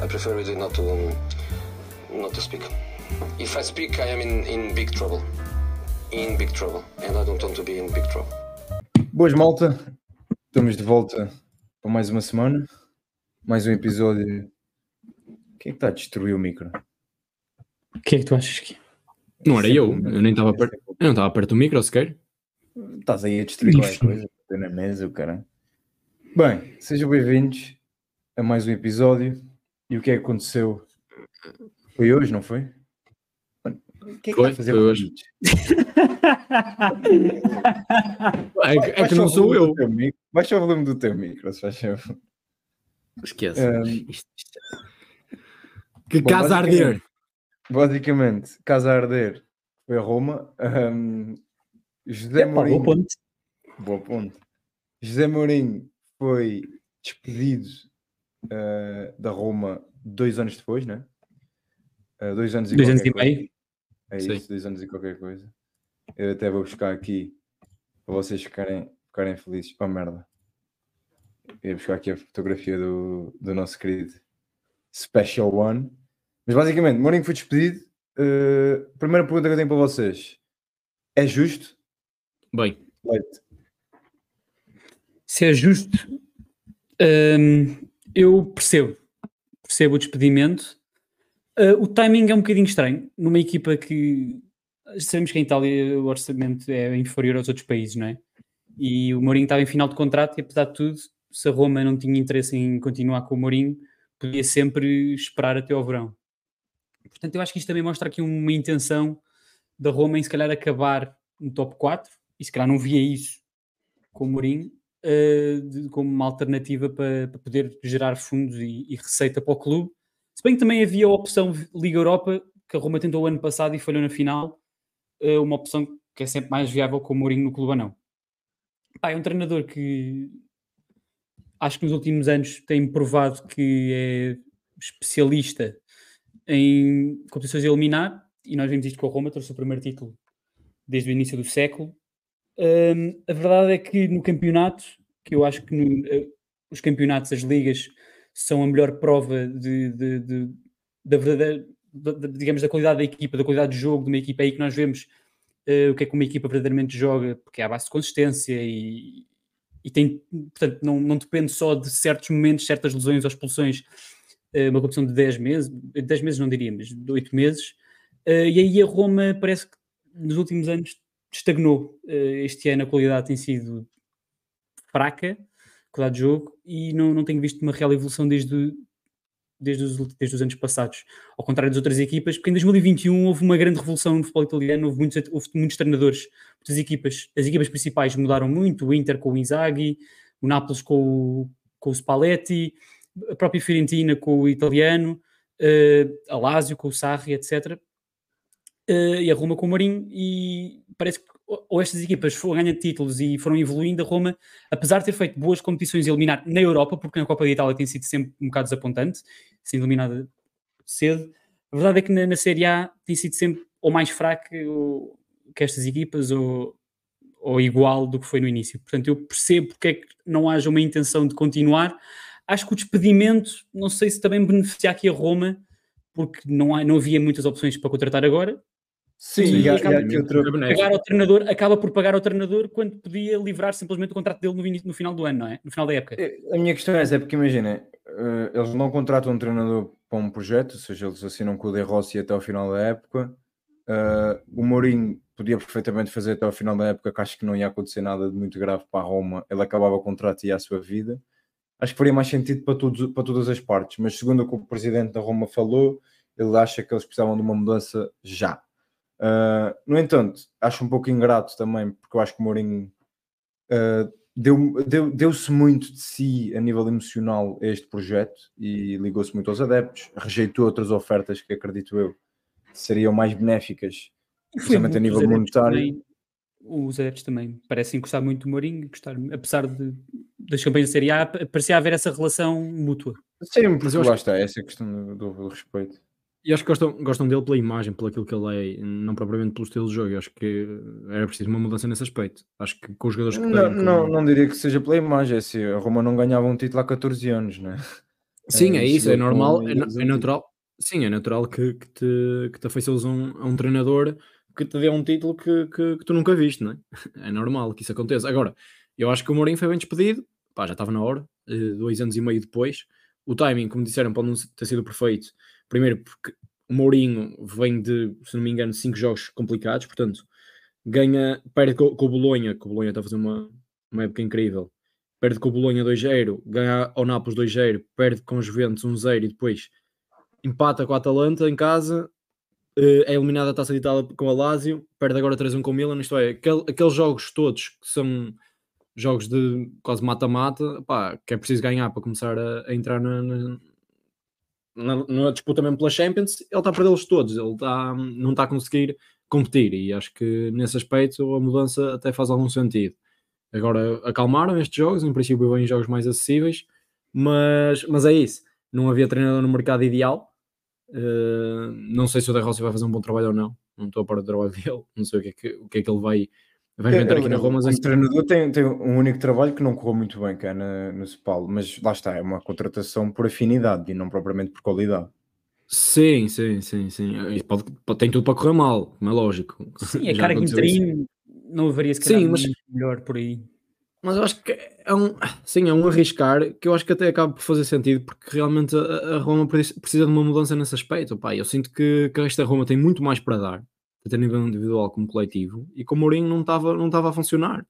I prefer really not to um, not to speak. If I speak, I am in, in big trouble. In big trouble, and I don't want to be in big trouble. Boas, malta. Estamos de volta para mais uma semana. Mais um episódio. Quem é que está a destruir o micro? O que é que tu achas que. Não era eu, eu nem estava perto, eu não estava perto do micro sequer. Estás aí a destruir qualquer coisa, na mesa, o cara. Bem, sejam bem-vindos a mais um episódio. E o que é que aconteceu? Foi hoje, não foi? O que é que Foi, fazer foi hoje. É, que- é que não sou eu. Baixa o volume do teu micro, se faz favor. Esquece. Um, Que Bom, casa a basicamente- arder. Basicamente, casa a arder foi a Roma. Um, José É, pá, Mourinho. boa ponte. Boa ponto. José Mourinho foi despedido uh, da Roma dois anos depois, né? Uh, dois anos e Dois anos e coisa. meio. É Sim. isso, dois anos e qualquer coisa. Eu até vou buscar aqui para vocês ficarem, ficarem felizes. Oh merda. Eu ia buscar aqui a fotografia do, do nosso querido Special One. Mas basicamente, Mourinho foi despedido. Uh, primeira pergunta que eu tenho para vocês: é justo? Bem, Leite. Se é justo, hum, eu percebo. Percebo o despedimento. Ah, o timing é um bocadinho estranho. Numa equipa que sabemos que em Itália o orçamento é inferior aos outros países, não é? E o Mourinho estava em final de contrato e apesar de tudo, se a Roma não tinha interesse em continuar com o Mourinho, podia sempre esperar até ao verão. Portanto, eu acho que isto também mostra aqui uma intenção da Roma em se calhar acabar no top 4 e se calhar não via isso com o Mourinho eh, como uma alternativa para, para poder gerar fundos e, e receita para o clube. Se bem que também havia a opção Liga Europa, que a Roma tentou ano passado e falhou na final, eh, uma opção que é sempre mais viável com o Mourinho no clube ou não. Pá, é um treinador que acho que nos últimos anos tem provado que é especialista em competições a eliminar, e nós vimos isto com a Roma, trouxe o primeiro título desde o início do século. Hum, a verdade é que no campeonato, que eu acho que no- eh, os campeonatos, as ligas, são a melhor prova de, de- de- da verdadeira, da- da- digamos, da qualidade da equipa, da qualidade de jogo de uma equipa é aí que nós vemos eh, o que é que uma equipa verdadeiramente joga, porque é à base de consistência e, e tem, portanto, não, não depende só de certos momentos, certas lesões ou expulsões, eh, uma competição de 10 meses, 10 meses não diria, mas de 8 meses, eh, e aí a Roma parece que nos últimos anos estagnou. Este ano a qualidade tem sido fraca, qualidade de jogo, e não, não tenho visto uma real evolução desde, desde, os, desde os anos passados. Ao contrário das outras equipas, porque em 2021 houve uma grande revolução no futebol italiano, houve muitos, houve muitos treinadores, muitas equipas, as equipas principais mudaram muito, o Inter com o Inzaghi, o Nápoles com o, com o Spalletti, a própria Fiorentina com o italiano, eh, a Lazio com o Sarri, etc. Eh, e a Roma com o Mourinho, e parece que ou estas equipas foram ganhando títulos e foram evoluindo, a Roma, apesar de ter feito boas competições a eliminar na Europa, porque na Copa da Itália tem sido sempre um bocado desapontante, sendo eliminada cedo, a verdade é que na, na Série A tem sido sempre ou mais fraca que estas equipas ou, ou igual do que foi no início. Portanto, eu percebo porque é que não haja uma intenção de continuar. Acho que o despedimento, não sei se também beneficia aqui a Roma, porque não, há, não havia muitas opções para contratar agora. Sim, Sim, e acaba e outro, é. Pagar ao treinador, acaba por pagar ao treinador quando podia livrar simplesmente o contrato dele no, início- no final do ano, não é? No final da época. A minha questão é essa, é porque imagina, eh, eles não contratam um treinador para um projeto, ou seja, eles assinam com o De Rossi até ao final da época. Eh, o Mourinho podia perfeitamente fazer até ao final da época, que acho que não ia acontecer nada de muito grave para a Roma. Ele acabava o contrato e ia à sua vida. Acho que faria mais sentido para, todos, para todas as partes, mas segundo o que o presidente da Roma falou, ele acha que eles precisavam de uma mudança já. Uh, no entanto, acho um pouco ingrato também, porque eu acho que o Mourinho uh, deu- deu- deu-se muito de si a nível emocional a este projeto e ligou-se muito aos adeptos, rejeitou outras ofertas que acredito eu seriam mais benéficas, principalmente a nível monetário. também- os adeptos também parecem gostar muito do Mourinho, gostar, apesar de, das campanhas da Série A, parecia haver essa relação mútua. Sim, Mas porque lá está, essa é a questão do, do respeito. E acho que gostam, gostam dele pela imagem, pelo aquilo que ele é, não propriamente pelo estilo de jogo. Eu acho que era preciso uma mudança nesse aspecto. Acho que com os jogadores que Não, têm. não, como- não diria que seja pela imagem, é assim, a Roma não ganhava um título há 14 anos, né? Sim, é eh, isso, é normal, é, é natural. Sim, é natural que, que te, que te afeiçoes a um, a um treinador que te dê um título que, que, que tu nunca viste, não é? É normal que isso aconteça. Agora, eu acho que o Mourinho foi bem despedido, pá, já estava na hora, eh, dois anos e meio depois. O timing, como disseram, pode não ter sido perfeito. Primeiro, porque o Mourinho vem de, se não me engano, cinco jogos complicados, portanto, ganha, perde co- com, o Bolonha, que o Bolonha está a fazer uma, uma época incrível. Perde com o Bolonha 2-0, ganha ao Nápoles 2-0, perde com os Juventus 1-0 e depois empata com a Atalanta em casa, eh, é eliminada a taça de Itália com a Lazio, perde agora 3-1 com o Milan, isto é, aquele- aqueles jogos todos que são jogos de quase mata-mata, que é preciso ganhar para começar a, a entrar na, na, na- na disputa mesmo pela Champions, ele está a perdê-los todos, ele está, não está a conseguir competir e acho que nesse aspecto a mudança até faz algum sentido. Agora acalmaram estes jogos, em princípio vêm jogos mais acessíveis, mas, mas é isso. Não havia treinador no mercado ideal. Uh, não sei se o De Rossi vai fazer um bom trabalho ou não. Não estou a par do trabalho dele. Não sei o que é que, o que, é que ele vai, vai inventar aqui na Roma. Assim, treinador tem, tem um único trabalho que não correu muito bem cá na, no Spal, mas lá está, é uma contratação por afinidade e não propriamente por qualidade. sim, sim, sim, sim. Pode, pode- tem tudo para correr mal, como é lógico. Sim, a Já cara de aconteceu isso. interim não haveria se calhar Sim, mas- melhor por aí. Mas eu acho que é um, sim, é um arriscar que eu acho que até acaba por fazer sentido, porque realmente a, a Roma pre- precisa de uma mudança nesse aspecto. Pá, eu sinto que, que esta Roma tem muito mais para dar, tanto a nível individual como coletivo, e com o Mourinho não estava não estava a funcionar.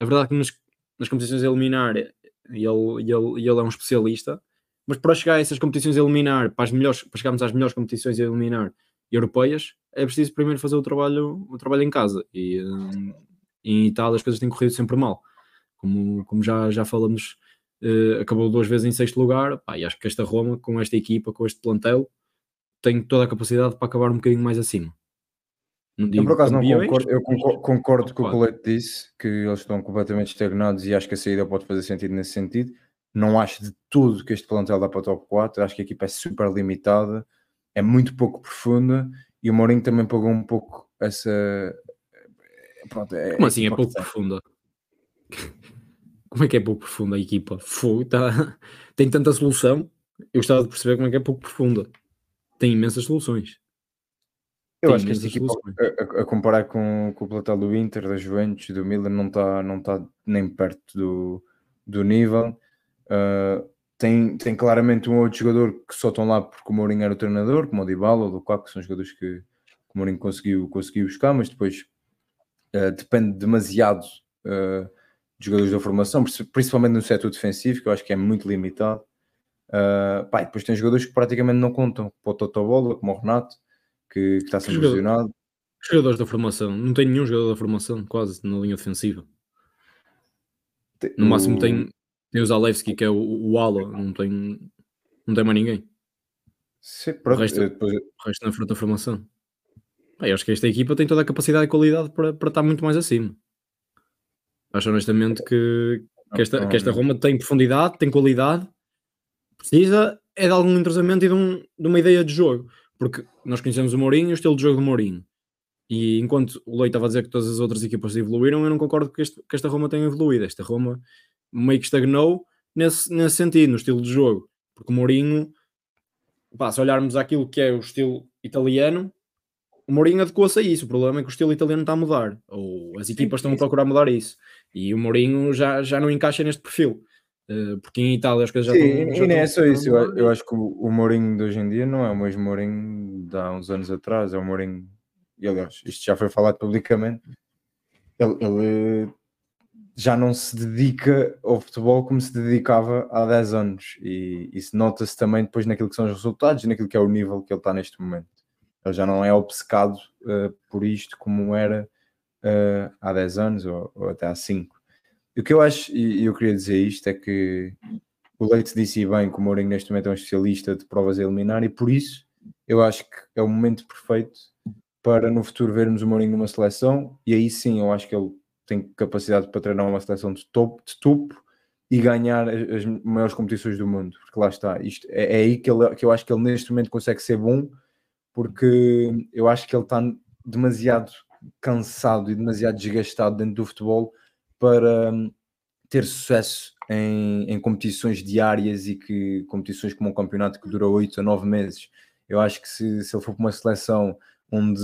É verdade que nas, nas competições a eliminar e ele, ele, ele é um especialista, mas para chegar a essas competições a eliminar, para, as melhores, para chegarmos às melhores competições a eliminar europeias, é preciso primeiro fazer o trabalho, o trabalho em casa. E hum, em Itália as coisas têm corrido sempre mal como, como já, já falamos, eh, acabou duas vezes em sexto lugar. Pá, e acho que esta Roma, com esta equipa, com este plantel, tem toda a capacidade para acabar um bocadinho mais acima. Eu por acaso não concordo, eu concordo, concordo com o que o. Leite disse, que eles estão completamente estagnados e acho que a saída pode fazer sentido nesse sentido. Não acho de tudo que este plantel dá para o top 4, acho que a equipa é super limitada, é muito pouco profunda e o Mourinho também pagou um pouco essa. Pronto, é, Como assim é pouco profunda? Como é que é pouco profunda a equipa? Fogo, tá... Tem tanta solução. Eu gostava de perceber como é que é pouco profunda. Tem imensas soluções. Eu acho que esta equipa, a, a- comparar com, com o plantel do Inter, da Juventus, do Milan, não está não tá nem perto do, do nível. Uh, tem, tem claramente um outro jogador que só estão lá porque o Mourinho era o treinador, como o Dybala ou o Lukaku, que são jogadores que, que o Mourinho conseguiu, conseguiu buscar, mas depois uh, depende demasiado uh, de jogadores da formação, princi- principalmente no setor defensivo, que eu acho que é muito limitado. Uh, pá, depois tem jogadores que praticamente não contam, para o Totobola, como o Renato, que, que está jogador? lesionado. Jogadores da formação. Não tem nenhum jogador da formação, quase, na linha defensiva. Te- No máximo o- tem, tem o Zalewski, que é o, o ala, não tem, não tem mais ninguém. Sim, pronto, resto- eh, depois- O resto na frente da formação. Eu acho que esta equipa tem toda a capacidade e qualidade para, para estar muito mais acima. Acho honestamente que, que, esta, que esta. Roma tem profundidade, tem qualidade, precisa é de algum entrosamento e de, um- de uma ideia de jogo. Porque nós conhecemos o Mourinho e o estilo de jogo do Mourinho. E enquanto o Leite estava a dizer que todas as outras equipas evoluíram, eu não concordo que, este- que esta Roma tenha evoluído. Esta Roma meio que estagnou nesse, nesse sentido, no estilo de jogo. Porque o Mourinho, pá, se olharmos aquilo que é o estilo italiano, o Mourinho adequou-se a isso. O problema é que o estilo italiano está a mudar. Ou as equipas estão a isso. procurar mudar isso. E o Mourinho já, já não encaixa neste perfil. Eh, porque em Itália as coisas já Sim, estão. e nem é só isso. Eu, eu acho que o, o Mourinho de hoje em dia não é o mesmo Mourinho de há uns anos atrás. É o Mourinho. E aliás, isto já foi falado publicamente. Ele, ele já não se dedica ao futebol como se dedicava há 10 anos. E isso nota-se também depois naquilo que são os resultados e naquilo que é o nível que ele está neste momento. Ele já não é obcecado eh, por isto como era eh, há 10 anos ou, ou até há 5. O que eu acho, e eu queria dizer isto, é que o Leite disse bem que o Mourinho neste momento é um especialista de provas a eliminar e por isso eu acho que é o momento perfeito para no futuro vermos o Mourinho numa seleção. E aí sim eu acho que ele tem capacidade para treinar uma seleção de topo, de topo e ganhar as, as maiores competições do mundo, porque lá está, isto é, é aí que, ele, que eu acho que ele neste momento consegue ser bom, porque eu acho que ele está demasiado cansado e demasiado desgastado dentro do futebol para hum, ter sucesso em, em competições diárias e que competições como um campeonato que dura 8 a 9 meses, eu acho que se, se ele for para uma seleção onde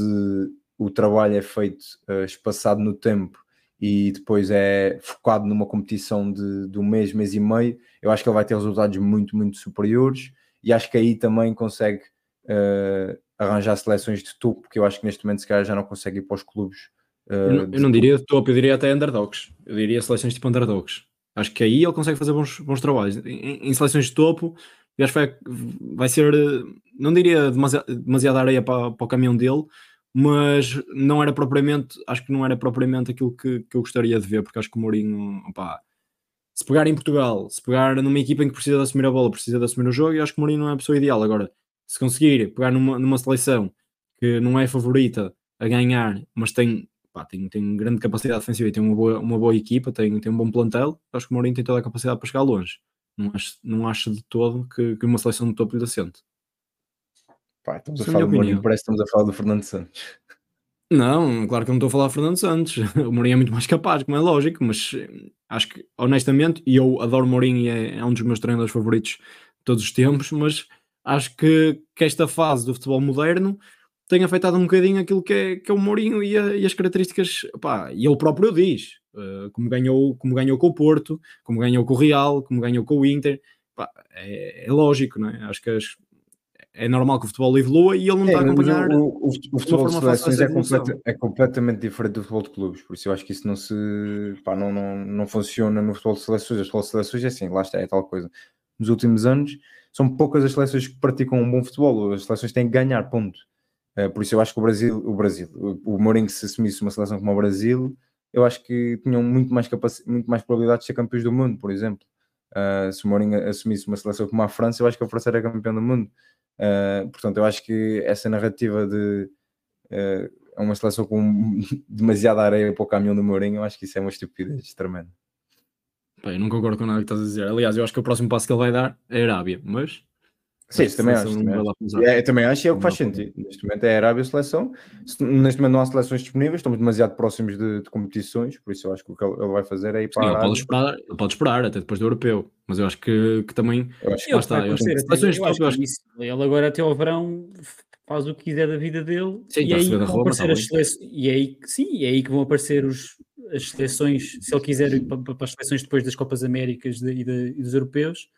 o trabalho é feito uh, espaçado no tempo e depois é focado numa competição de, de um mês, mês e meio, eu acho que ele vai ter resultados muito, muito superiores e acho que aí também consegue uh, arranjar seleções de topo, porque eu acho que neste momento se calhar já não consegue ir para os clubes. Eu, não, eu não diria de topo, eu diria até underdogs. Eu diria seleções tipo underdogs. Acho que aí ele consegue fazer bons, bons trabalhos. Em, em seleções de topo, eu acho que vai, vai ser, não diria demasiada, demasiada areia para, para o caminhão dele, mas não era propriamente, acho que não era propriamente aquilo que, que eu gostaria de ver, porque acho que o Mourinho, opá, se pegar em Portugal, se pegar numa equipa em que precisa de assumir a bola, precisa de assumir o jogo, eu acho que o Mourinho não é a pessoa ideal. Agora, se conseguir pegar numa, numa seleção que não é favorita a ganhar, mas tem, pá, tem, tem grande capacidade defensiva e tem uma boa, uma boa equipa, tem, tem um bom plantel, acho que o Mourinho tem toda a capacidade para chegar longe. Não acho, não acho de todo que, que uma seleção de topo lhe assente. Pá, estamos a falar do Mourinho, parece que estamos a falar do Fernando Santos. Não, claro que eu não estou a falar de Fernando Santos. O Mourinho é muito mais capaz, como é lógico, mas eh, acho que, honestamente, e eu adoro Mourinho e é, é um dos meus treinadores favoritos de todos os tempos, mas acho que, que esta fase do futebol moderno tem afetado um bocadinho aquilo que é, que é o Mourinho e, a, e as características, pá, e ele próprio diz, uh, como, ganhou, como ganhou com o Porto, como ganhou com o Real, como ganhou com o Inter, pá, é, é, lógico, não é? Acho que as, é normal que o futebol evolua e ele não é, está a acompanhar. O, o, o futebol de seleções é, complet, é, completamente diferente do futebol de clubes, por isso eu acho que isso não se pá, não, não, não funciona no futebol de seleções. O futebol de seleções é assim, lá está, é tal coisa. Nos últimos anos são poucas as seleções que praticam um bom futebol, as seleções têm que ganhar, ponto. Uh, por isso eu acho que o Brasil, o Brasil, o, Mourinho se assumisse uma seleção como o Brasil, eu acho que tinham muito mais, capac... muito mais probabilidade de ser campeões do mundo, por exemplo. Uh, se o Mourinho assumisse uma seleção como a França, eu acho que a França era campeão do mundo. Uh, portanto, eu acho que essa narrativa de uh, uma seleção com demasiada areia para o caminhão do Mourinho, eu acho que isso é uma estupidez tremenda. Bem, não concordo com nada que estás a dizer. Aliás, eu acho que o próximo passo que ele vai dar é a Arábia, mas. Sim, isso também acho. Também acho. É, eu também acho e é o que faz sentido. Neste momento é a Arábia a seleção. Neste momento não há seleções disponíveis, estamos demasiado próximos de, de competições, por isso eu acho que o que ele vai fazer é ir para Sim, a Arábia. Ele pode, esperar, ele pode esperar até depois do europeu, mas eu acho que, que também. Eu acho que, está, eu acho que seleções eu acho que. Ele agora até ao verão faz o que quiser da vida dele sim, e, aí vão Roma, aparecer as seleções, e aí sim, e aí que vão aparecer os, as seleções, se ele quiser ir para, para as seleções depois das Copas Américas de, e, de, e, dos europeus,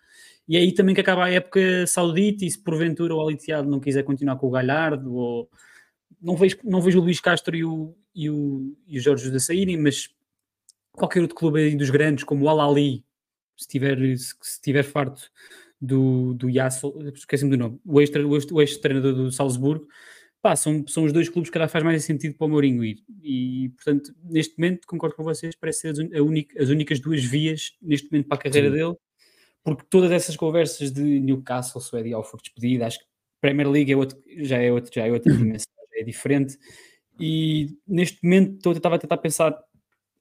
e aí também que acaba a época saudita e se porventura o Aliteado não quiser continuar com o Galhardo, ou não vejo, não vejo o Luís Castro e o, e o, e o Jorge da saírem, mas qualquer outro clube aí dos grandes, como o Al-Ali, se tiver, se, se tiver farto do, do Yassel, esqueci-me do nome, o ex-treinador do Salzburgo, pá, são, são os dois clubes que faz mais sentido para o Mourinho ir. E, portanto, neste momento, concordo com vocês, parece ser as, única, as únicas duas vias neste momento para a carreira Sim. dele, porque todas essas conversas de Newcastle, Suédia, for despedida, acho que Premier League é outro, já é outro, já é outra dimensão, já é diferente. E neste momento, estava a tentar pensar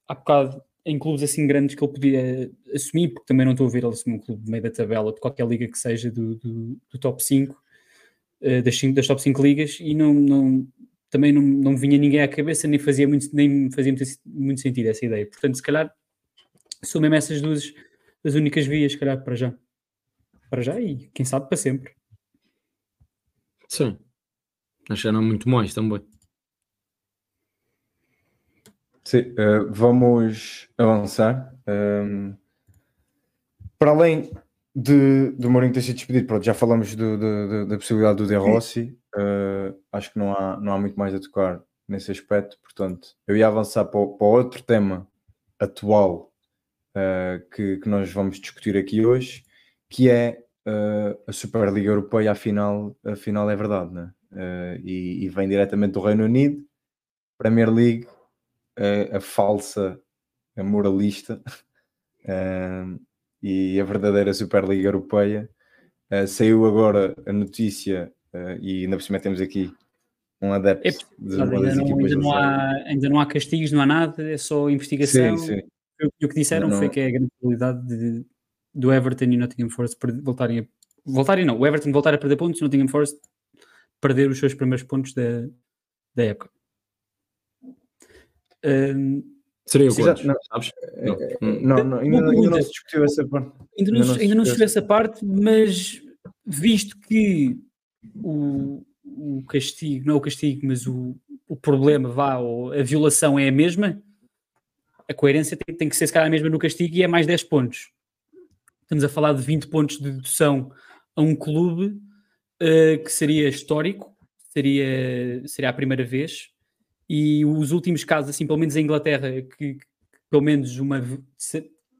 há bocado em clubes assim grandes que ele podia assumir, porque também não estou a ver ele assumir um clube de meio da tabela, de qualquer liga que seja do, do, do top 5 eh, das, cinco, das top 5 ligas e não, não, também não, não vinha ninguém à cabeça, nem fazia muito, nem fazia muito, muito sentido essa ideia. Portanto, se calhar são mesmo essas duas as únicas vias, se calhar, para já. Para já e quem sabe para sempre. Sim. Acho que não muito mais também. Sim, uh, vamos avançar. Um, ehm, para além de, do Mourinho ter sido despedido, pronto, já falamos do, do, da possibilidade do De Rossi, uh, acho que não há, não há muito mais a tocar nesse aspecto, portanto, eu ia avançar para, para outro tema atual uh, que, que, nós vamos discutir aqui hoje, que é uh, a Superliga Europeia, afinal, afinal é verdade, né? E, e, vem diretamente do Reino Unido, Premier League, a falsa, a moralista, e a verdadeira Superliga Europeia. Uh, saiu agora a notícia, uh, e ainda por cima temos aqui um adepto é, de ainda, não, ainda, não há, ainda não há castigos, não há nada, é só investigação. Sim, sim. E o que disseram não, foi que é a grande probabilidade de, do Everton e Nottingham Forest voltarem a. Voltarem não, o Everton voltar a perder pontos e o Nottingham Forest perder os seus primeiros pontos da, da época. Um, Seria não. Sabes? É, Não. é, Hum. Não, não, ainda, não se discutiu essa parte. Ainda não, Ainda não se ainda não discutiu chegou essa parte, mas visto que o, o castigo, não o castigo, mas o, o problema, vá, ou a violação é a mesma, a coerência tem, tem que ser se calhar a mesma no castigo e é mais 10 pontos. Estamos a falar de 20 pontos de dedução a um clube eh, que seria histórico, seria, seria a primeira vez, e os últimos casos, assim, pelo menos em Inglaterra, que, que pelo menos uma,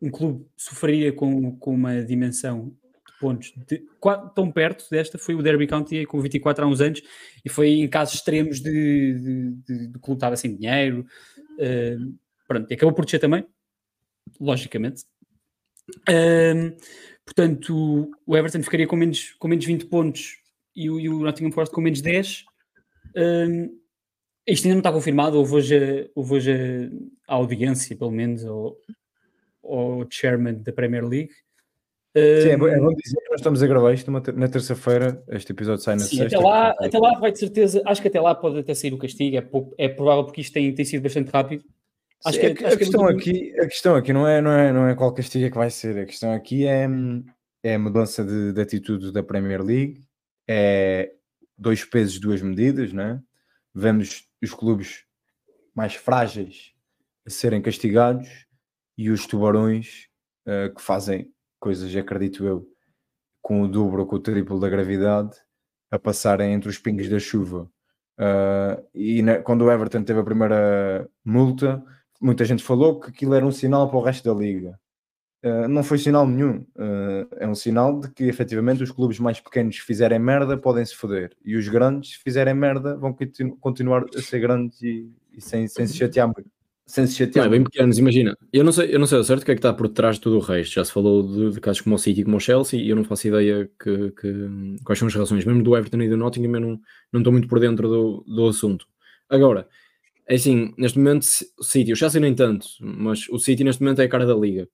um clube sofreria com, com uma dimensão de pontos de, tão perto desta, foi o Derby County com 24 há uns anos, e foi em casos extremos de, de, de, do clube estava sem dinheiro, eh, pronto, e acabou por descer também, logicamente. Ahm, portanto, o Everton ficaria com menos, com menos 20 pontos e o, e o Nottingham Forest com menos 10. Ahm, isto ainda não está confirmado, houve hoje, a- houve hoje a, a audiência, pelo menos, ao, ao chairman da Premier League. Sim, é, bom- é bom dizer que nós estamos a gravar isto na terça-feira. Este episódio sai na Sim, sexta. até lá, até lá vai de certeza, acho que até lá pode até sair o castigo, é, pouco- é provável porque isto tem, tem sido bastante rápido. Acho que, a, que- acho a que é questão muito- aqui, a questão aqui não é, não, é, não é qual castigo é que vai ser, a questão aqui é, é a mudança de, de atitude da Premier League, é dois pesos, duas medidas, né? Vemos os clubes mais frágeis a serem castigados e os tubarões eh, que fazem coisas, acredito eu, com o dobro ou com o triplo da gravidade a passarem entre os pingos da chuva. Uh, e na- quando o Everton teve a primeira multa, muita gente falou que aquilo era um sinal para o resto da liga. Uh, não foi sinal nenhum. Uh, é um sinal de que efetivamente os clubes mais pequenos fizerem merda podem se foder. E os grandes, fizerem merda, vão continu- continuar a ser grandes e, e sem, sem se chatear muito. Sem se Não, chatear é bem pequenos, imagina. Eu não sei, eu não sei ao certo o que é que está por trás de tudo o resto. Já se falou de, de casos como o City e como o Chelsea e eu não faço ideia que, que- quais são as relações, mesmo do Everton e do Nottingham, eu não, não estou muito por dentro do, do assunto. Agora, assim, neste momento, o City, o Chelsea nem tanto, mas o City neste momento é a cara da liga.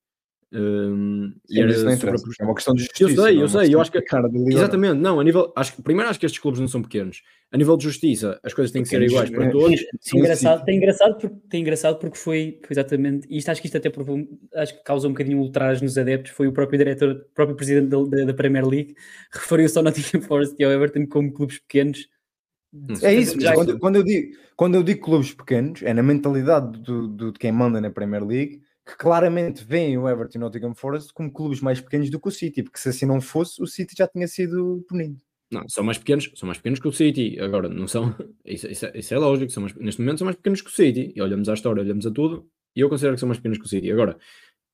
E Sim, isso não. É uma questão de Eu justiça. sei, não é eu sei, questão eu acho que- cara da liga. Exatamente, não, a nível, acho que primeiro acho que estes clubes não são pequenos. A nível de justiça, as coisas têm que ser iguais para é. todos. Sim, É engraçado, tem engraçado porque, tem engraçado porque foi, foi exatamente, e isto acho que isto até provou, acho que causou um bocadinho ultraje nos adeptos, foi o próprio diretor, o próprio presidente da, da- da Premier League, referiu-se ao Nottingham Forest e ao Everton como clubes pequenos. É isso, quando, quando eu digo, quando eu digo clubes pequenos, é na mentalidade do, do- de quem manda na Premier League que claramente veem o Everton e o Nottingham Forest como clubes mais pequenos do que o City, porque se assim não fosse, o City já tinha sido punido. Não, são mais pequenos, são mais pequenos que o City. Agora, não são. Isso, isso é, isso é lógico. São mais, neste momento são mais pequenos que o City. E olhamos à história, olhamos a tudo, e eu considero que são mais pequenos que o City. Agora,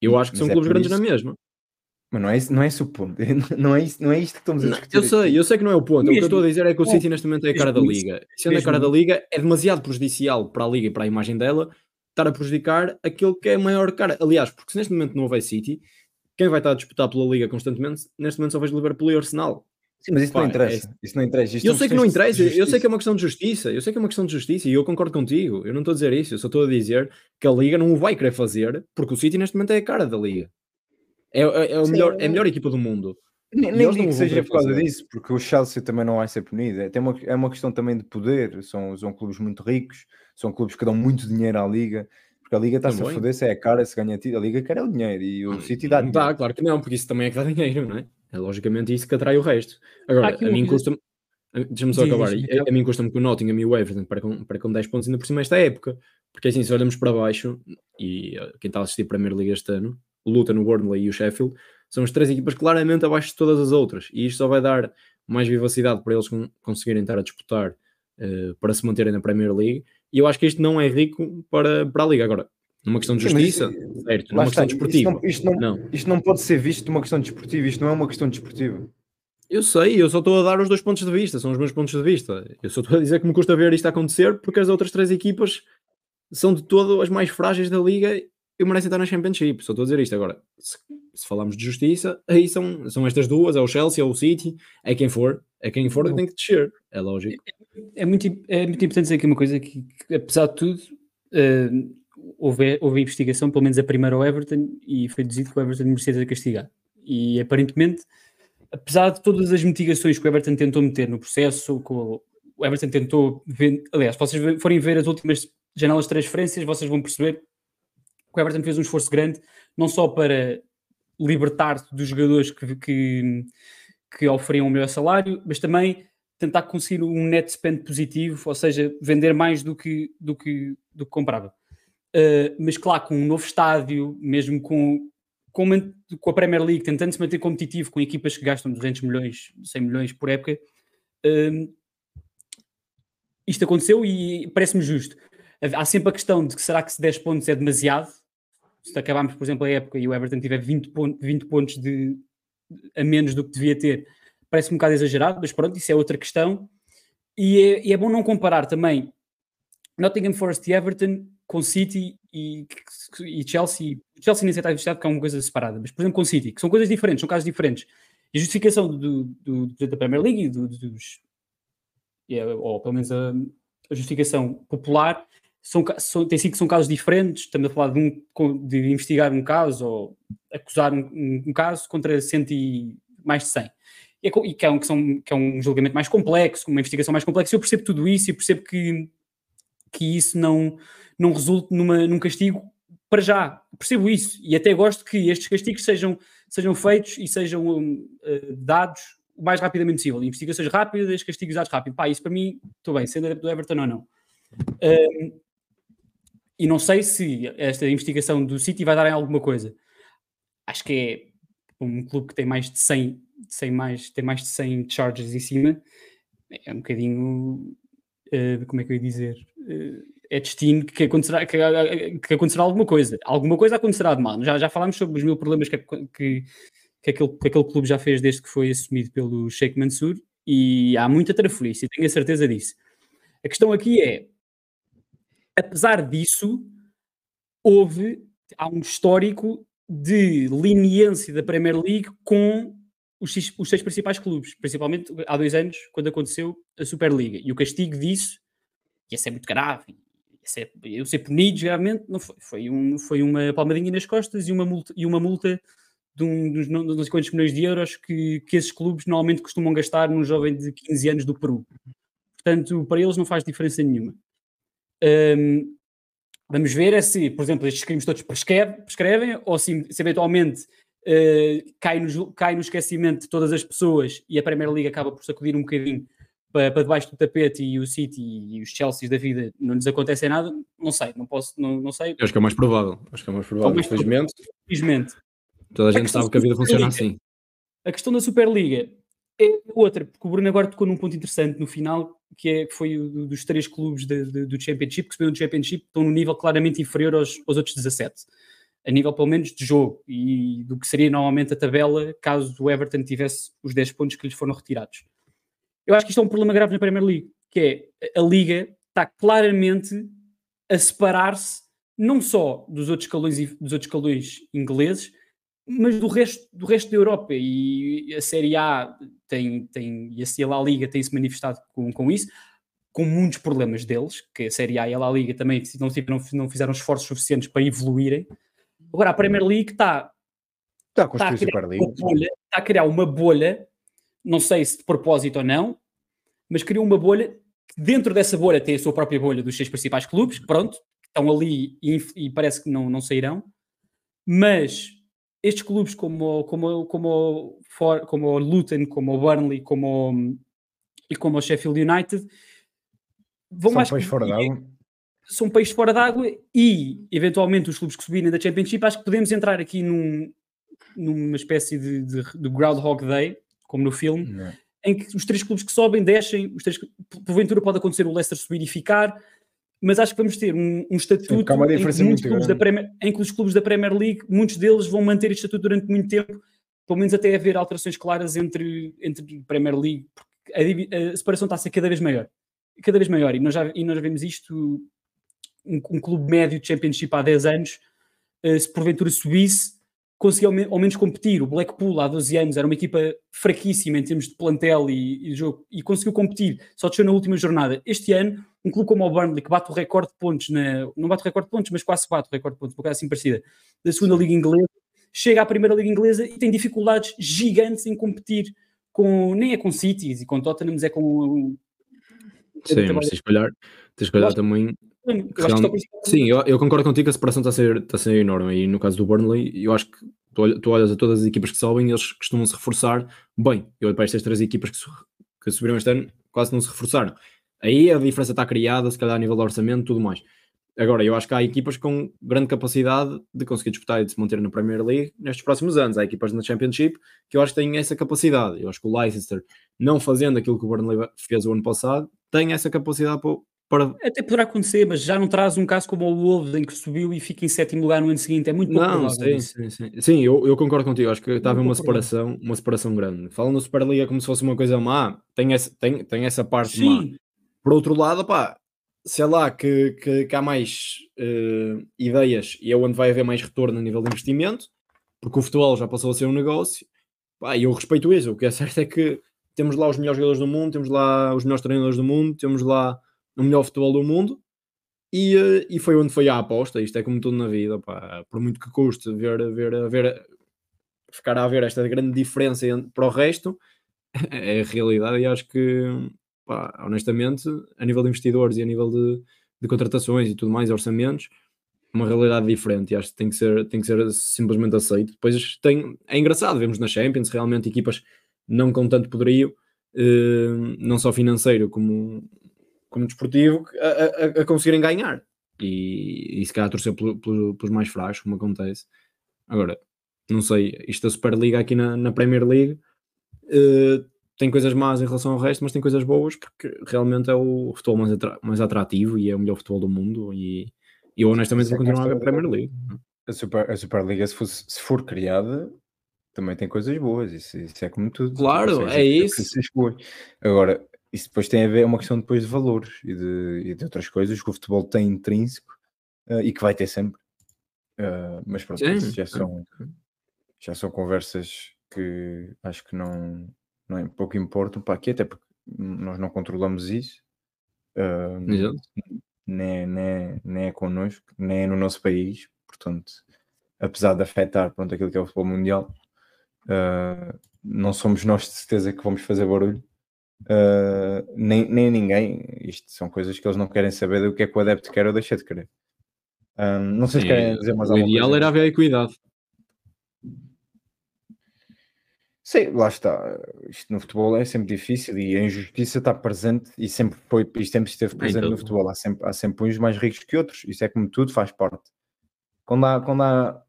eu acho que Mas são é clubes grandes isso- na mesma. Mas não é, isso- não é esse o ponto. Não é, isso, não é isto que estamos a Não, discutir. eu sei, aqui. eu sei que não é o ponto. o que eu Mesmo- estou a dizer é que o City neste momento é a cara da mesmo liga. Sendo a mesmo cara da liga, é demasiado prejudicial para a liga e para a imagem dela estar a prejudicar aquilo que é a maior cara. Aliás, porque se neste momento não houver City, quem vai estar a disputar pela liga constantemente, neste momento só vejo Liverpool e Arsenal. Sim, mas isso Pá, não interessa. Isso não interessa. Isto Eu são sei que não interessa, eu sei que é uma questão de justiça, eu sei que é uma questão de justiça e eu concordo contigo. Eu não estou a dizer isso, eu só estou a dizer que a Liga não o vai querer fazer porque o City neste momento é a cara da Liga. É, é, é o Sim, melhor, é eu- a melhor equipa do mundo. Nem, nem digo que seja por causa fazer. disso, porque o Chelsea também não vai ser punido. É, tem uma, é uma questão também de poder. São, são clubes muito ricos, são clubes que dão muito dinheiro à Liga. Porque a Liga está-se a foder se é a cara, se ganha. A Liga quer é o dinheiro e o City dá Não dinheiro. dá, claro que não, porque isso também é que dá dinheiro, não é? É logicamente isso que atrai o resto. Agora, a mim custa Deixa-me só acabar. A, a mim custa-me que o Nottingham e o Everton para com, para com 10 pontos ainda por cima esta época. Porque assim, se olhamos para baixo, e uh, quem está a assistir a Premier League este ano, o Luton, o Burnley e o Sheffield, são as três equipas claramente abaixo de todas as outras. E isto só vai dar mais vivacidade para eles con- conseguirem estar a disputar uh, para se manterem na Premier League. E eu acho que isto não é rico para, para a Liga. Agora, numa questão de justiça, isso- certo, numa está, questão isto desportiva. não, isto, não, Não. isto não pode ser visto de uma questão desportiva. Isto não é uma questão desportiva. Eu sei, eu só estou a dar os dois pontos de vista, são os meus pontos de vista. Eu só estou a dizer que me custa ver isto acontecer porque as outras três equipas são de todo as mais frágeis da liga e merecem estar na Championship. Só estou a dizer isto agora. Se, se falarmos de justiça, aí são, são estas duas: é o Chelsea, é o City, é quem for, é quem for que tem que descer. É lógico. É muito, é muito importante dizer aqui uma coisa que, que, apesar de tudo, eh, houve, houve investigação, pelo menos a primeira ao Everton, e foi deduzido que o Everton merecia ser castigado. E aparentemente, apesar de todas as mitigações que o Everton tentou meter no processo, o o Everton tentou ver, aliás, se vocês forem ver as últimas janelas de transferências, vocês vão perceber o Everton fez um esforço grande, não só para libertar-se dos jogadores que, que, que oferiam o melhor salário, mas também tentar conseguir um net spend positivo, ou seja, vender mais do que, do que, do que comprava. Uh, mas claro, com um novo estádio, mesmo com, com, com a Premier League, tentando se manter competitivo com equipas que gastam 200 milhões, 100 milhões por época, uh, isto aconteceu e parece-me justo. Há sempre a questão de que será que se 10 pontos é demasiado? Se acabarmos, por exemplo, a época e o Everton tiver 20, pontos, 20 pontos de, a menos do que devia ter, parece um bocado exagerado, mas pronto, isso é outra questão. E é, e é bom não comparar também Nottingham Forest e Everton com City e, e Chelsea. Chelsea nem sei está investigado porque é uma coisa separada, mas por exemplo com City, que são coisas diferentes, são casos diferentes. E a justificação do, do, do da Premier League e do, dos, ou pelo menos a, a justificação popular, são, são, tem sido que são casos diferentes. Estamos a falar de, um, de investigar um caso ou acusar um, um, um caso contra cento e mais de 100. E, é, e que, é um, que, são, que é um julgamento mais complexo, uma investigação mais complexa. Eu percebo tudo isso e percebo que, que isso não, não resulte numa, num castigo para já. Percebo isso e até gosto que estes castigos sejam, sejam feitos e sejam uh, dados o mais rapidamente possível. Investigações rápidas, castigos dados rápido. Pá, isso para mim, estou bem, sendo do Everton ou não. Um, e não sei se esta investigação do City vai dar em alguma coisa. Acho que é um clube que tem mais de 100, 100 mais, tem mais de 100 charges em cima. É um bocadinho, uh, como é que eu ia dizer? Uh, é destino que acontecerá, que, que, acontecerá alguma coisa. Alguma coisa acontecerá de mal. Já, já falámos sobre os mil problemas que, que, que, aquele, que aquele clube já fez desde que foi assumido pelo Sheikh Mansour e há muita trafolhice, tenho a certeza disso. A questão aqui é, apesar disso, houve, há um histórico de leniência da Premier League com os, os seis principais clubes, principalmente há dois anos, quando aconteceu a Superliga. E o castigo disso ia ser muito grave, ia ser, ia ser punido gravemente, não foi. Foi, um, foi uma palmadinha nas costas e uma multa, e uma multa de um, dos não sei quantos milhões de euros que, que esses clubes normalmente costumam gastar num jovem de 15 anos do Peru. Portanto, para eles não faz diferença nenhuma. Um, vamos ver é se, por exemplo, estes crimes todos prescreve, prescrevem ou se, se eventualmente uh, cai, no, cai no esquecimento de todas as pessoas e a Premier League acaba por sacudir um bocadinho para, para debaixo do tapete e o City e os Chelsea da vida não lhes acontece nada, não sei, não posso, não, não sei. Eu acho que é mais provável, acho que é mais provável, é infelizmente. Infelizmente. Toda a gente a sabe que a vida funciona assim. A questão da Superliga é outra, porque o Bruno agora tocou num ponto interessante no final, que, é, que foi o dos três clubes de, de, do Championship, que subiram do Championship, estão num nível claramente inferior aos, aos outros 17. A nível, pelo menos, de jogo e do que seria normalmente a tabela caso o Everton tivesse os 10 pontos que lhes foram retirados. Eu acho que isto é um problema grave na Premier League, que é a Liga está claramente a separar-se não só dos outros escalões, dos outros escalões ingleses, mas do resto, do resto da Europa. E a Série A tem, tem e a La Liga tem se manifestado com, com isso, com muitos problemas deles, que a Série A e a La Liga também não, não, não fizeram esforços suficientes para evoluírem. Agora a Premier League está, está, a, está a, criar, uma bolha, está a criar uma bolha, não sei se de propósito ou não, mas criou uma bolha dentro dessa bolha tem a sua própria bolha dos seis principais clubes, pronto, estão ali e, e parece que não, não sairão, mas estes clubes como, como, como, como o Luton, como o Burnley como, e como o Sheffield United vão são mais peixes fora d'água são peixes fora d'água e eventualmente os clubes que subirem da Championship acho que podemos entrar aqui num, numa espécie de, de, de Groundhog Day como no filme Não. em que os três clubes que sobem descem, os três, porventura pode acontecer o Leicester subir e ficar mas acho que vamos ter um, um estatuto em, que muito Premier, em que os clubes da Premier League, muitos deles vão manter este estatuto durante muito tempo, pelo menos até haver alterações claras entre, entre Premier League, porque a, a separação está a ser cada vez maior. Cada vez maior. E nós já, e nós vemos isto, um, um clube médio de Championship há 10 anos, uh, se porventura subisse, conseguia ao, ao, menos competir. O Blackpool há 12 anos era uma equipa fraquíssima em termos de plantel e, e jogo, e conseguiu competir, só desceu na última jornada. Este ano um clube como o Burnley, que bate o recorde de pontos, na, não bate o recorde de pontos, mas quase bate o recorde de pontos, uma coisa assim parecida, da segunda Liga Inglesa, chega à Primeira Liga Inglesa e tem dificuldades gigantes em competir com, nem é com Cities e com Tottenham, mas é com... Sim, mas tens que olhar, tens que olhar também Eu Realmente- Sim, eu, eu concordo contigo que a separação está a ser, está a ser enorme. E no caso do Burnley, eu acho que tu, tu olhas a todas as equipas que sobem, eles costumam se reforçar bem. Eu olho para estas três equipas que, que subiram este ano, quase não se reforçaram. Aí a diferença está criada, se calhar a nível de orçamento e tudo mais. Agora, eu acho que há equipas com grande capacidade de conseguir disputar e de se manter na Premier League nestes próximos anos. Há equipas na Championship que eu acho que têm essa capacidade. Eu acho que o Leicester, não fazendo aquilo que o Burnley fez o ano passado, tem essa capacidade para, para Até poderá acontecer, mas já não traz um caso como o Wolves em que subiu e fica em sétimo lugar no ano seguinte. É muito pouco Não, provável sim, sim, sim. Sim, eu, eu concordo contigo. Acho que estava uma separação, uma separação grande. Falam no Superliga como se fosse uma coisa má, tem essa, tem, tem essa parte má. Por outro lado, pá, sei lá que, que, que há mais eh, ideias e é onde vai haver mais retorno a nível de investimento, porque o futebol já passou a ser um negócio. Pá, eu respeito isso. O que é certo é que temos lá os melhores jogadores do mundo, temos lá os melhores treinadores do mundo, temos lá o melhor futebol do mundo. E, eh, e foi onde foi a aposta. Isto é como tudo na vida, pá. por muito que custe ver, ver, ver, ficar a ver esta grande diferença en- para o resto, é a realidade. E acho que, pá, honestamente, a nível de investidores e a nível de, de contratações e tudo mais, orçamentos, uma realidade diferente. E acho que tem que ser, tem que ser simplesmente aceito. Depois tem, é engraçado, vemos na Champions realmente equipas não com tanto poderio, eh, não só financeiro como, como desportivo, a, a- a conseguirem ganhar. E, e se calhar torcer pelo- pelo- pelos mais fracos, como acontece. Agora, não sei, isto da Superliga aqui na, na Premier League eh, tem coisas más em relação ao resto, mas tem coisas boas porque realmente é o futebol mais, atra- mais atrativo e é o melhor futebol do mundo. E, e eu honestamente Isso vou é continuar a ver a. Premier League. A, Super, a Superliga, se, fosse, se for criada, também tem coisas boas. Isso, isso é como tudo. Claro, Ou seja, é isso. coisas boas. Agora, isso depois tem a ver, é uma questão depois de valores e de, e de outras coisas que o futebol tem intrínseco eh, e que vai ter sempre. Eh, mas pronto, isso já são, já são conversas que acho que não, não é, pouco importam para aqui, até porque nós não controlamos isso. Eh, Exato. nem, nem, nem é connosco, nem é no nosso país, portanto, apesar de afetar pronto, aquilo que é o futebol mundial, uh, não somos nós de certeza que vamos fazer barulho, uh, nem, nem ninguém. Isto são coisas que eles não querem saber do que é que o adepto quer ou deixa de querer. Um, não sei se querem dizer mais o alguma ideal coisa. era haver equidade. Sim, lá está. Isto no futebol é sempre difícil e a injustiça está presente e sempre foi e sempre esteve presente no futebol. Há sempre, há sempre uns mais ricos que outros. Isso é como tudo, faz parte. Quando há, quando há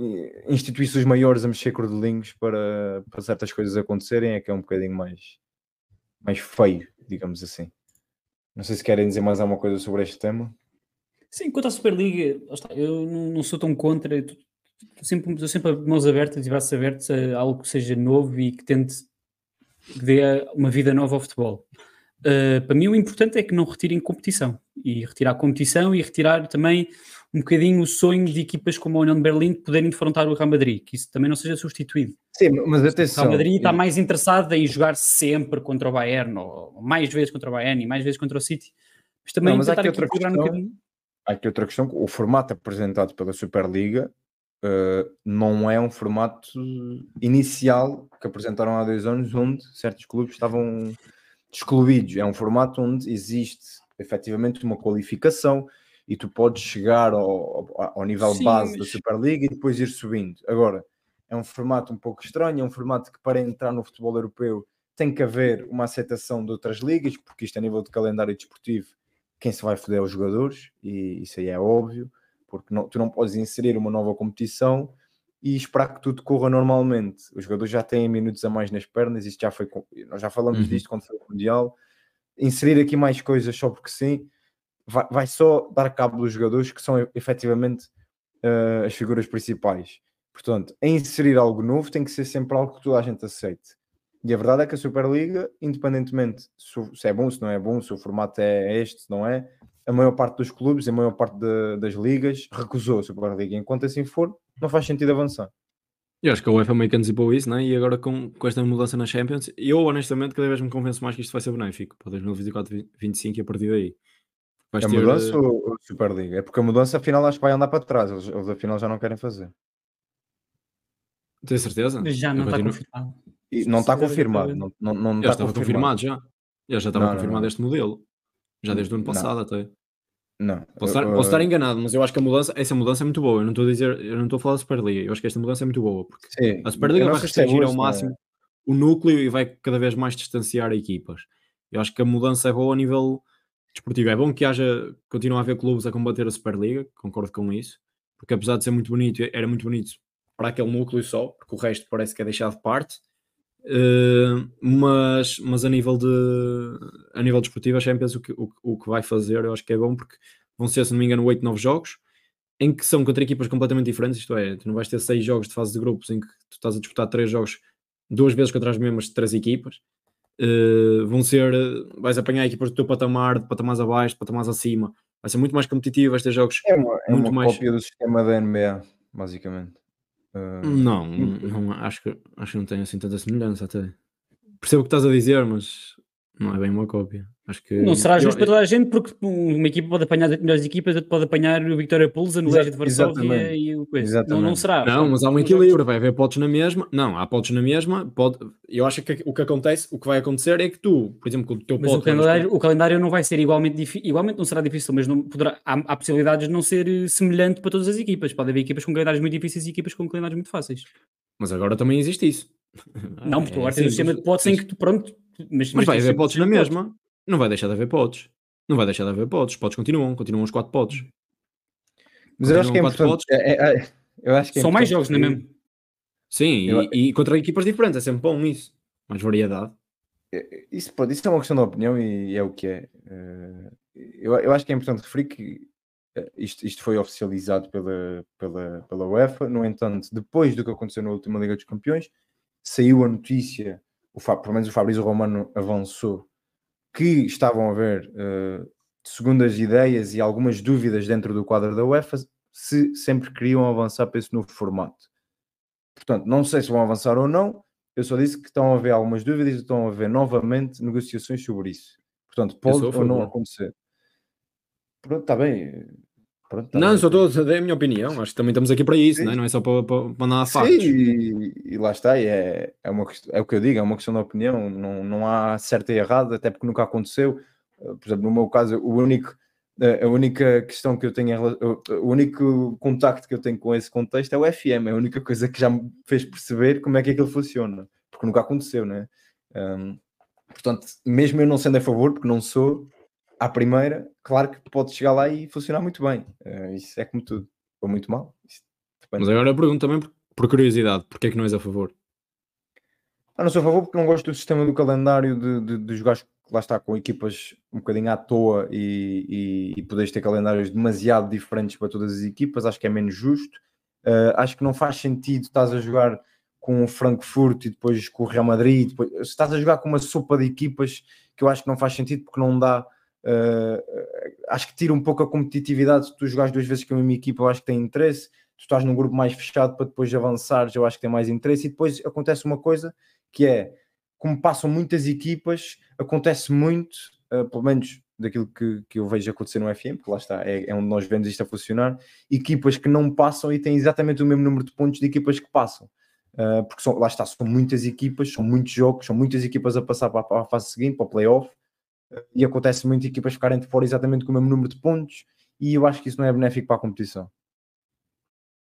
eh, instituições maiores a mexer cordelinhos para, para certas coisas acontecerem, é que é um bocadinho mais, mais feio, digamos assim. Não sei se querem dizer mais alguma coisa sobre este tema. Sim, quanto à Superliga, eu não, sou tão contra, estou sempre, estou sempre mãos abertas e braços abertos a algo que seja novo e que tente que dê uma vida nova ao futebol. Uh, para mim, o importante é que não retirem competição e retirar competição e retirar também um bocadinho o sonho de equipas como a União de Berlim de poderem defrontar o Real Madrid, que isso também não seja substituído. Sim, mas O atenção. Real Madrid está mais interessado em jogar sempre contra o Bayern, ou mais vezes contra o Bayern e mais vezes contra o City, mas também Não, mas há aqui outra um questão. bocadinho. Há aqui outra questão, o formato apresentado pela Superliga uh, não é um formato inicial que apresentaram há dois anos, onde certos clubes estavam excluídos. É um formato onde existe efetivamente uma qualificação e tu podes chegar ao, ao- nível Sim, base da mas- Superliga e depois ir subindo. Agora, é um formato um pouco estranho, é um formato que para entrar no futebol europeu tem que haver uma aceitação de outras ligas, porque isto a nível de calendário desportivo quem se vai foder é os jogadores, e isso aí é óbvio, porque não- tu não podes inserir uma nova competição e esperar que tudo corra normalmente. Os jogadores já têm minutos a mais nas pernas, isto já foi, nós já falamos Uhum. disto quando foi o Mundial. Inserir aqui mais coisas só porque sim, vai, vai só dar cabo dos jogadores que são efetivamente eh, as figuras principais. Portanto, a inserir algo novo tem que ser sempre algo que toda a gente aceite. E a verdade é que a Superliga, independentemente se, é bom, se não é bom, se o formato é este, se não é, a maior parte dos clubes, a maior parte da- das ligas recusou a Superliga. Enquanto assim for, não faz sentido avançar. Eu acho que a UEFA meio que antecipou isso, né? e agora com, com esta mudança na Champions, eu honestamente cada vez me convenço mais que isto vai ser benéfico para 2024-25 e a partir daí. Vais a ter, mudança eh, ou a Superliga? É porque a mudança, afinal, acho que vai andar para trás. Eles, eles afinal, já não querem fazer. Tens certeza? Já não está continuo- confirmado. E não está confirmado. Não, não, não Já está estava confirmado já. Já, já estava Não, confirmado não. este modelo. Já desde o ano Não. passado até. Não. Posso estar, posso estar enganado, mas eu acho que a mudança, essa mudança é muito boa. Eu não estou a dizer, eu não estou a falar da Superliga. Eu acho que esta mudança é muito boa, porque sim, a Superliga não vai é restringir ao não é. máximo o núcleo e vai cada vez mais distanciar equipas. Eu acho que a mudança é boa a nível desportivo. É bom que haja, continue a haver clubes a combater a Superliga, concordo com isso, porque apesar de ser muito bonito, era muito bonito para aquele núcleo só, porque o resto parece que é deixado de parte. Uh, mas, mas a nível de a nível desportivo a Champions o que, o, o que vai fazer eu acho que é bom porque vão ser se não me engano 8, 9 jogos em que são contra equipas completamente diferentes. Isto é, tu não vais ter 6 jogos de fase de grupos em que tu estás a disputar 3 jogos duas vezes contra as mesmas 3 equipas. Uh, vão ser, vais apanhar equipas do teu patamar, de patamares abaixo, de patamares acima. Vai ser muito mais competitivo, vais ter jogos É uma, é muito uma mais- cópia do sistema da NBA, basicamente. Uh, Não, não acho, que, acho que não tem assim tanta semelhança até. Percebo o que estás a dizer, mas não é bem uma cópia. Acho que Não será eu- justo para toda a gente, porque uma equipa pode apanhar as melhores equipas, outra pode apanhar o Victoria Pulsa no Legia de Varsóvia e o coisa. Não, não será. Não, mas há um equilíbrio, vai haver potes na mesma. Não, há potes na mesma. Pode... Eu acho que o que acontece, o que vai acontecer é que tu, por exemplo, com o teu Mas o calendário, o calendário não vai ser igualmente difícil, igualmente não será difícil, mas não poderá, há, há possibilidades de não ser eh, semelhante para todas as equipas. Pode haver equipas com calendários muito difíceis e equipas com calendários muito fáceis. Mas agora também existe isso. não, porque É agora tens um sistema de potes em que tu, pronto, mas, Mas vai tens haver potes na mesma. Não vai deixar de haver potes. Não vai deixar de haver potes. Potes continuam, continuam os quatro potes. mas eu acho que é importante. é- é- é- eu acho que é São mais jogos, não é mesmo? Sim, Eu- e, e contra equipas diferentes, é sempre bom isso. Mais variedade. Isso, pronto, isso é uma questão de opinião e é o que é. Eh, Eu, eu acho que é importante referir que eh, isto, isto foi oficializado pela, pela, pela UEFA. No entanto, depois do que aconteceu na última Liga dos Campeões, saiu a notícia, o, pelo menos o Fabrício Romano avançou, que estavam a haver eh, segundas ideias e algumas dúvidas dentro do quadro da UEFA se sempre queriam avançar para esse novo formato. Portanto, não sei se vão avançar ou não, eu só disse que estão a haver algumas dúvidas e estão a haver novamente negociações sobre isso. Portanto, pode ou não acontecer. Pronto, está bem. Pronto, tá não, bem. só estou a dar a minha opinião. Acho que também estamos aqui para isso, Sim. não é? Não é só para, para, para andar a Sim, factos. e, e lá está, é, é, uma, é o que eu digo, é uma questão de opinião, não, não há certo e errado, até porque nunca aconteceu. Uh, Por exemplo, no meu caso, o único, a a única questão que eu tenho, o o único contacto que eu tenho com esse contexto é o FM, é a única coisa que já me fez perceber como é que aquilo funciona, porque nunca aconteceu, né? Um, portanto, mesmo eu não sendo a favor, porque não sou, à primeira, claro que pode chegar lá e funcionar muito bem. Uh, isso é como tudo, ou muito mal. Mas agora eu pergunto também por, por curiosidade: porque é que não és a favor? Ah, não sou a favor porque não gosto do sistema do calendário de, de, de jogar lá está com equipas um bocadinho à toa e, e, e poderes ter calendários demasiado diferentes para todas as equipas, acho que é menos justo. Ah, acho que não faz sentido estás a jogar com o Frankfurt e depois com o Real Madrid, depois, estás a jogar com uma sopa de equipas que eu acho que não faz sentido porque não dá. Ah, acho que tira um pouco a competitividade se tu jogares duas vezes com a mesma equipa, eu acho que tem interesse. Tu estás num grupo mais fechado para depois avançares, eu acho que tem mais interesse. E depois acontece uma coisa que é como passam muitas equipas, acontece muito, uh, pelo menos daquilo que, que eu vejo acontecer no FM, porque lá está, é, é onde nós vemos isto a funcionar, equipas que não passam e têm exatamente o mesmo número de pontos de equipas que passam. Uh, porque são, lá está, são muitas equipas, são muitos jogos, são muitas equipas a passar para, para a fase seguinte, para o playoff, uh, e acontece muito equipas ficarem de fora exatamente com o mesmo número de pontos, e eu acho que isso não é benéfico para a competição.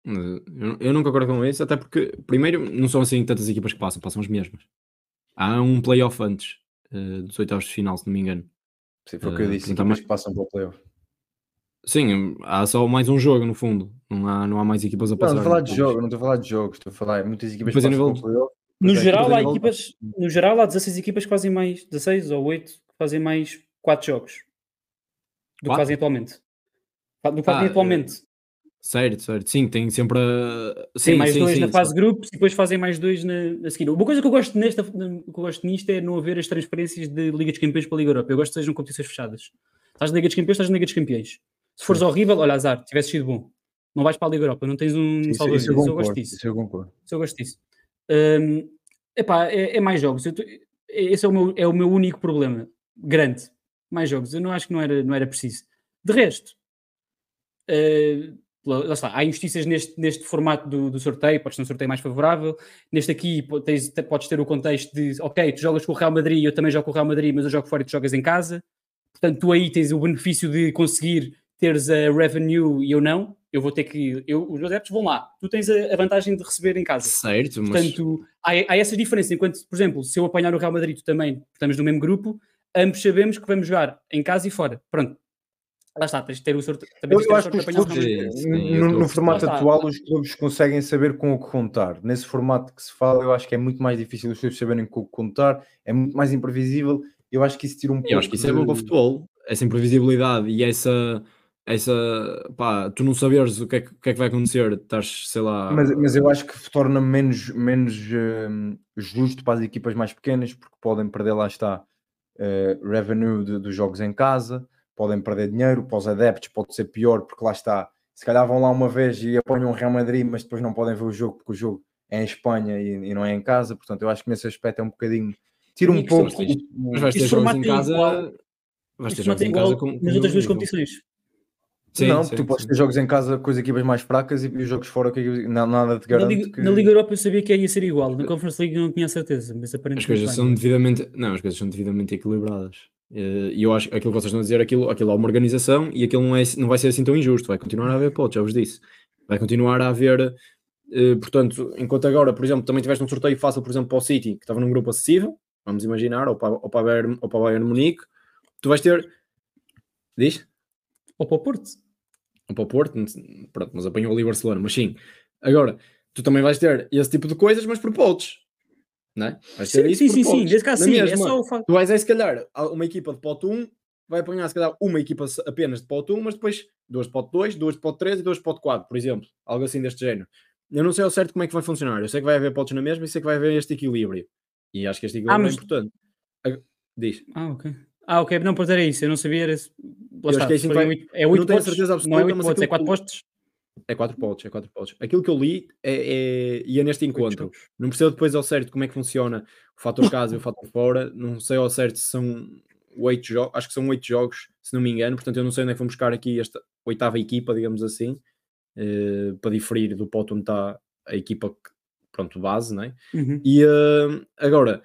Eu, eu não concordo com isso, até porque, primeiro, não são assim tantas equipas que passam, passam as mesmas. Há um playoff antes eh, dos oitavos de final, se não me engano. Sim, foi o que eu Uh, disse, equipas que passam para o playoff. Sim, há só mais um jogo no fundo, não há, não há mais equipas a passar. não estou a falar de jogos, não estou a falar de jogos, estou a falar de muitas equipas que Depois passam nível para o playoff. No geral, há equipas, no geral, há 16 equipas que fazem mais, 16 ou 8 que fazem mais 4 jogos do que fazem atualmente. Do que fazem Ah, atualmente. Certo, certo. Sim, tem sempre a. Tem Sim, mais sim, dois sim, na sim. fase de grupos e depois fazem mais dois na, na seguir. Uma coisa que eu gosto nesta, que eu gosto nisto é não haver as transferências de Liga dos Campeões para a Liga Europa. Eu gosto que sejam competições fechadas. Estás na Liga dos Campeões, estás na Liga dos Campeões. Se fores horrível, olha, azar, tivesse sido bom. Não vais para a Liga Europa, não tens um Isso, salvador. isso eu eu gosto disso. isso eu concordo. Isso eu gosto disso. Hum, epá, é, é mais jogos. Tô- esse é o, meu, é o meu único problema. Grande. Mais jogos. Eu não acho que não era, não era preciso. De resto, eh, lá está. Há injustiças neste, neste formato do, do sorteio. Podes ter um sorteio mais favorável. Neste aqui tens, te- podes ter o contexto de ok, tu jogas com o Real Madrid, eu também jogo com o Real Madrid, mas eu jogo fora e tu jogas em casa. Portanto, tu aí tens o benefício de conseguir teres a revenue e eu não, eu vou ter que. Eu, os meus adeptos vão lá. Tu tens a, a vantagem de receber em casa. Certo, mas Portanto, há, há essa diferença. Enquanto, por exemplo, se eu apanhar o Real Madrid, tu também estamos no mesmo grupo, ambos sabemos que vamos jogar em casa e fora. Pronto. Lá está, tens de ter o sorte. Também Eu, acho que os clubes, Madrid. Sim, no, no formato Lá está. atual, os clubes conseguem saber com o que contar. Nesse formato que se fala, eu acho que é muito mais difícil os clubes saberem com o que contar, é muito mais imprevisível. Eu acho que isso tira um pouco. eu acho que isso é bom para o futebol. Essa imprevisibilidade e essa, essa pá, tu não saberes o que é que, o que, é que vai acontecer, estás, sei lá. Mas, mas eu acho que torna menos, menos hum, justo para as equipas mais pequenas, porque podem perder, lá está, eh, revenue de- dos jogos em casa, podem perder dinheiro, para os adeptos pode ser pior, porque lá está, se calhar vão lá uma vez e apanham o Real Madrid, mas depois não podem ver o jogo, porque o jogo é em Espanha e, e não é em casa, portanto eu acho que nesse aspecto é um bocadinho, tira um pouco... é. Mas vais ter jogos em casa. Vais ter jogos em casa com, nas outras duas competições. Sim, não, sim, tu podes ter jogos em casa com as equipas mais fracas e, os jogos fora que na- nada Na garante Liga, que... na Liga Europa eu sabia que ia ser igual. Na Conference League eu não tinha certeza, mas As aparentemente. coisas vai. são devidamente. Não, as coisas são devidamente equilibradas. Eh, E eu acho que aquilo que vocês estão a dizer, aquilo, aquilo é uma organização e aquilo não, é, não vai ser assim tão injusto. Vai continuar a haver potes, já vos disse. Vai continuar a haver. eh, portanto, enquanto agora, por exemplo, também tiveste um sorteio fácil, por exemplo, para o City, que estava num grupo acessível, vamos imaginar, ou para, ou para, Bayern, ou para o Bayern Munique, tu vais ter. Diz? Ou para o Porto. ou para o Porto, pronto, mas apanhou ali o Barcelona, mas sim. Agora, tu também vais ter esse tipo de coisas, mas por potes, não é? Vais ter Sim, isso sim, sim, sim. potes. Na sim. É mesma, só o facto. Tu vais aí, se calhar, uma equipa de pote 1, vai apanhar, se calhar, uma equipa apenas de pote 1, mas depois duas de pote 2, duas de pote 3 e duas de pote 4, por exemplo. Algo assim deste género. Eu não sei ao certo como é que vai funcionar. Eu sei que vai haver potes na mesma e sei que vai haver este equilíbrio. E acho que este equilíbrio Ah, mas- é importante. Diz. Ah, ok. Ah, ok. Não, pois era isso. Eu não sabia. Era... acho está, que é assim que foi vai- oito- É 8 não tenho postos. certeza Não é absoluta, 8 mas postos, é aquilo 4 que- postos. É 4 potes, é 4 potes. Aquilo que eu li é, é, ia neste encontro. Não percebo depois ao certo como é que funciona o fator casa e o fator fora. Não sei ao certo se são 8 jogos. Acho que são 8 jogos, se não me engano. Portanto, eu não sei onde é que vão buscar aqui esta oitava equipa, digamos assim, eh, para diferir do pote onde está a equipa que, pronto, base, não é? Uhum. E eh, agora,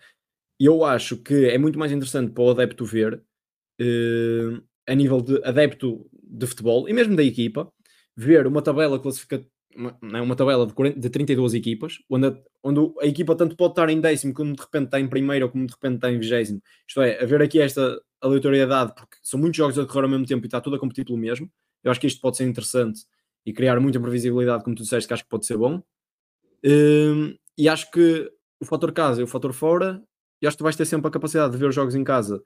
eu acho que é muito mais interessante para o adepto ver, eh, a nível de adepto de futebol e mesmo da equipa, ver uma tabela classifica uma, é, uma tabela de, 40 de 32 equipas, onde a, onde a equipa tanto pode estar em décimo, como de repente está em primeiro, como de repente está em vigésimo. Isto é, haver aqui esta aleatoriedade, porque são muitos jogos a decorrer ao mesmo tempo e está tudo a competir pelo mesmo. Eu acho que isto pode ser interessante e criar muita previsibilidade, como tu disseste, que acho que pode ser bom. Hum, e acho que o fator casa e o fator fora, e acho que vais ter sempre a capacidade de ver os jogos em casa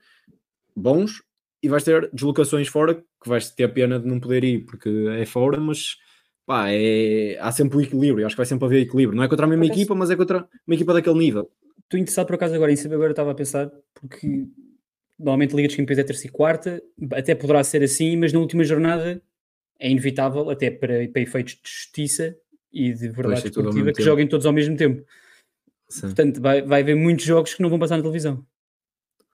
bons e vais ter deslocações fora que vais ter a pena de não poder ir porque é fora, mas pá, é... há sempre o equilíbrio. Acho que vai sempre haver equilíbrio. Não é contra a mesma equipa, mas é contra uma equipa daquele nível. Estou interessado por acaso agora em saber, agora eu estava a pensar, porque normalmente Liga dos Campeões é terça e quarta, até poderá ser assim, mas na última jornada é inevitável, até para, para efeitos de justiça e de verdade ao esportiva, que joguem todos ao mesmo tempo. Portanto, vai, vai haver muitos jogos que não vão passar na televisão.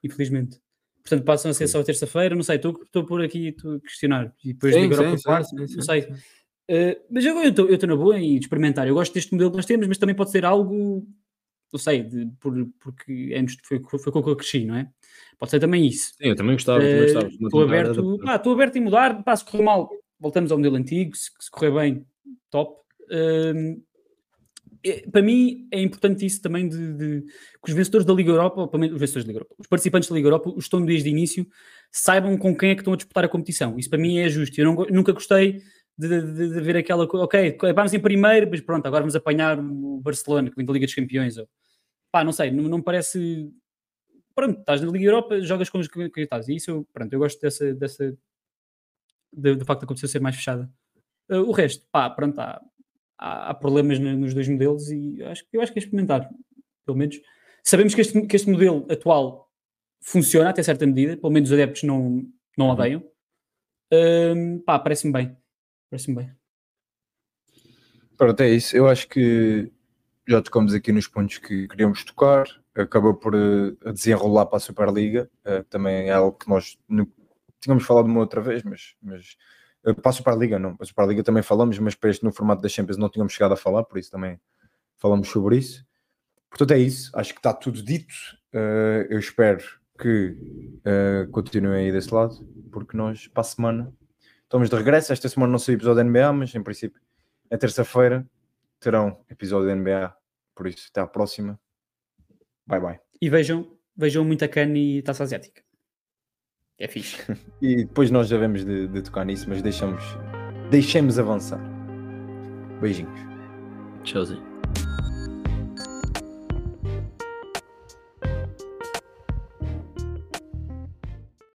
Infelizmente. Portanto, passam a ser só terça-feira, não sei, estou estou por aqui estou a questionar. E depois Sim, Liga sim, Europa sim, quarta, sim, não sim, sei. sim. Uh, mas eu eu estou na boa em experimentar. Eu gosto deste modelo que nós temos, mas também pode ser algo, não sei, de- por, porque é, foi, foi com o que eu cresci, não é? Pode ser também isso. Sim, eu também gostava, gostava. Eh, Estou aberto, pá, estou aberto em mudar, pá, se correr mal, voltamos ao modelo antigo, se, se correr bem, top. Hum, é- para mim é importante isso também de, de- que os vencedores da Liga Europa, ou pelo menos os vencedores da Liga Europa, os participantes da Liga Europa, os estão desde o início, saibam com quem é que estão a disputar a competição. Isso para mim é justo. Eu não nunca gostei de, de- de ver aquela ok, vamos em primeiro, mas pronto, agora vamos apanhar o Barcelona, que vem da Liga dos Campeões. Ou, pá, não sei, não, não parece. Pronto, estás na Liga Europa, jogas com os que estás. E isso, eu, pronto, eu gosto dessa, dessa de- do facto da competição ser mais fechada. Uh, o resto, pá, pronto, há, há, há problemas no- nos dois modelos e acho, que- eu acho que é experimentar, pelo menos. Sabemos que este, que este modelo atual funciona até certa medida, pelo menos os adeptos não, não odeiam. Um, pá, parece-me bem. Parece-me bem. Pronto, é isso. Eu acho que já tocamos aqui nos pontos que queríamos tocar. Acabou por eh, desenrolar para a Superliga. Eh, também é algo que nós nu- tínhamos falado uma outra vez, mas, mas Passo para a Liga, não. Passo para a Liga também falamos, mas para este no formato das Champions não tínhamos chegado a falar, por isso também falamos sobre isso. Portanto, é isso. Acho que está tudo dito. Uh, eu espero que uh, continuem aí desse lado, porque nós, para a semana, estamos de regresso. Esta semana não saiu episódio da NBA, mas em princípio, é terça-feira, terão episódio da NBA. Por isso, até à próxima. Bye bye. E vejam, vejam muita cana e taça asiática. É fixe. E depois nós devemos de, de tocar nisso, mas deixamos, deixemos avançar. Beijinhos. Tchauzinho.